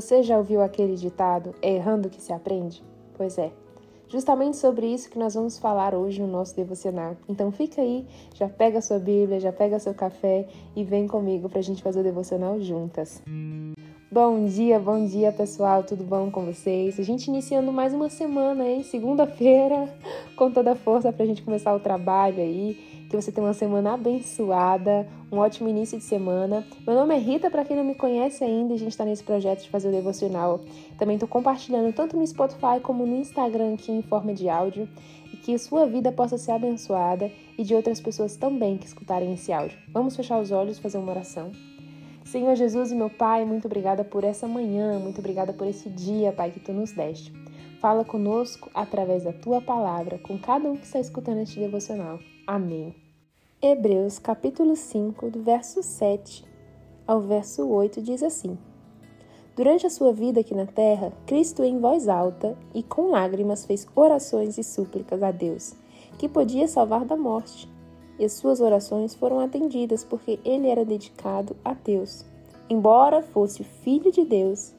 Você já ouviu aquele ditado: é errando que se aprende? Pois é. Justamente sobre isso que nós vamos falar hoje no nosso devocional. Então fica aí, já pega sua Bíblia, já pega seu café e vem comigo para a gente fazer o devocional juntas. Bom dia, bom dia pessoal, tudo bom com vocês? A gente iniciando mais uma semana, hein? Segunda-feira, com toda a força para a gente começar o trabalho aí que você tenha uma semana abençoada, um ótimo início de semana. Meu nome é Rita, para quem não me conhece ainda, a gente está nesse projeto de fazer o devocional. Também estou compartilhando tanto no Spotify como no Instagram aqui em forma de áudio e que sua vida possa ser abençoada e de outras pessoas também que escutarem esse áudio. Vamos fechar os olhos e fazer uma oração. Senhor Jesus e meu Pai, muito obrigada por essa manhã, muito obrigada por esse dia, Pai, que tu nos deste. Fala conosco através da tua palavra, com cada um que está escutando este devocional. Amém. Hebreus capítulo 5, do verso 7 ao verso 8 diz assim: Durante a sua vida aqui na terra, Cristo em voz alta e com lágrimas fez orações e súplicas a Deus, que podia salvar da morte. E as suas orações foram atendidas porque ele era dedicado a Deus. Embora fosse filho de Deus,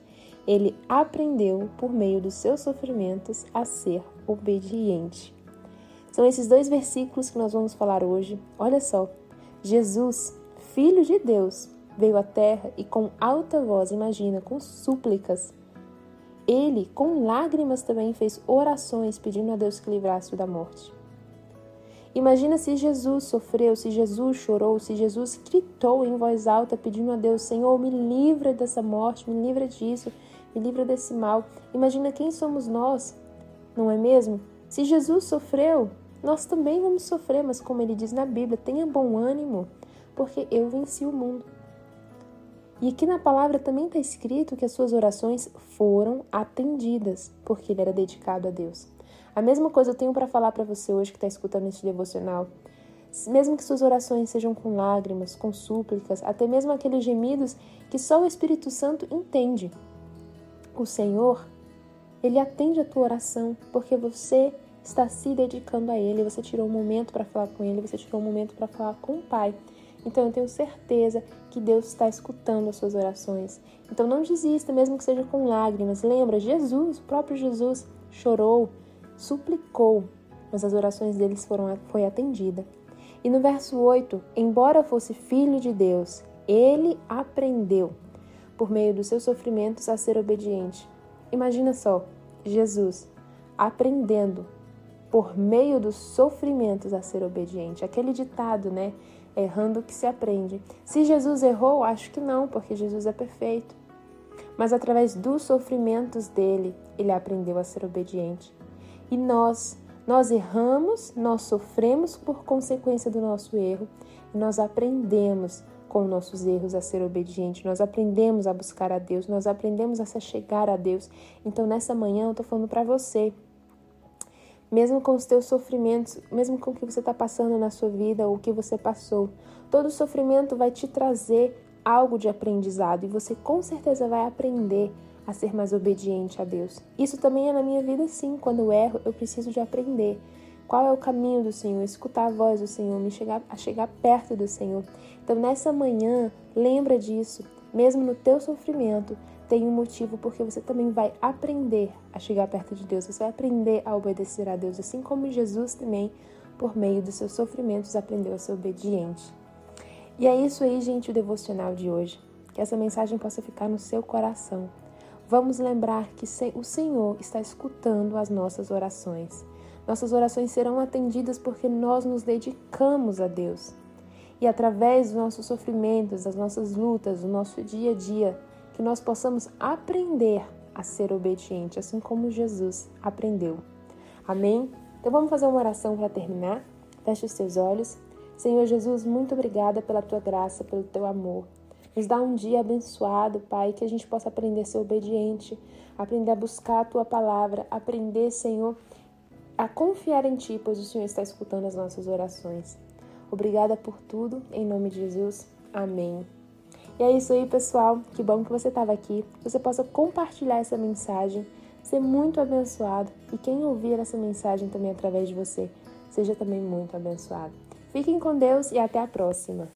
ele aprendeu, por meio dos seus sofrimentos, a ser obediente. São esses dois versículos que nós vamos falar hoje. Olha só, Jesus, Filho de Deus, veio à terra e com alta voz, imagina, com súplicas. Ele, com lágrimas, também fez orações pedindo a Deus que livrasse-o da morte. Imagina se Jesus sofreu, se Jesus chorou, se Jesus gritou em voz alta pedindo a Deus: Senhor, me livra dessa morte, me livra disso, me livra desse mal. Imagina quem somos nós, não é mesmo? Se Jesus sofreu, nós também vamos sofrer, mas como ele diz na Bíblia, tenha bom ânimo, porque eu venci o mundo. E aqui na palavra também está escrito que as suas orações foram atendidas, porque ele era dedicado a Deus. A mesma coisa eu tenho para falar para você hoje que está escutando este devocional. Mesmo que suas orações sejam com lágrimas, com súplicas, até mesmo aqueles gemidos que só o Espírito Santo entende. O Senhor, ele atende a tua oração, porque você está se dedicando a Ele, você tirou um momento para falar com Ele, você tirou um momento para falar com o Pai. Então eu tenho certeza que Deus está escutando as suas orações. Então não desista, mesmo que seja com lágrimas. Lembra, Jesus, o próprio Jesus, chorou, suplicou, mas as orações deles foram foi atendida. E no verso 8, embora fosse filho de Deus, ele aprendeu, por meio dos seus sofrimentos, a ser obediente. Imagina só, Jesus aprendendo por meio dos sofrimentos a ser obediente. Aquele ditado, né? Errando que se aprende. Se Jesus errou, acho que não, porque Jesus é perfeito. Mas através dos sofrimentos dele, ele aprendeu a ser obediente. E nós, nós erramos, nós sofremos por consequência do nosso erro, e nós aprendemos com nossos erros a ser obediente, nós aprendemos a buscar a Deus, nós aprendemos a se chegar a Deus. Então nessa manhã eu tô falando para você, mesmo com os teus sofrimentos, mesmo com o que você está passando na sua vida ou o que você passou. Todo sofrimento vai te trazer algo de aprendizado e você com certeza vai aprender a ser mais obediente a Deus. Isso também é na minha vida, sim. Quando eu erro, eu preciso de aprender. Qual é o caminho do Senhor? Escutar a voz do Senhor, me chegar, a chegar perto do Senhor. Então, nessa manhã, lembra disso. Mesmo no teu sofrimento, tem um motivo porque você também vai aprender a chegar perto de Deus, você vai aprender a obedecer a Deus, assim como Jesus também, por meio dos seus sofrimentos, aprendeu a ser obediente. E é isso aí, gente, o devocional de hoje. Que essa mensagem possa ficar no seu coração. Vamos lembrar que o Senhor está escutando as nossas orações. Nossas orações serão atendidas porque nós nos dedicamos a Deus. E através dos nossos sofrimentos, das nossas lutas, do nosso dia a dia, que nós possamos aprender a ser obediente, assim como Jesus aprendeu. Amém? Então vamos fazer uma oração para terminar. Feche os seus olhos. Senhor Jesus, muito obrigada pela tua graça, pelo teu amor. Nos dá um dia abençoado, Pai, que a gente possa aprender a ser obediente, aprender a buscar a tua palavra, aprender, Senhor, a confiar em ti, pois o Senhor está escutando as nossas orações. Obrigada por tudo, em nome de Jesus. Amém. E é isso aí, pessoal. Que bom que você estava aqui. Que você possa compartilhar essa mensagem, ser muito abençoado e quem ouvir essa mensagem também através de você, seja também muito abençoado. Fiquem com Deus e até a próxima.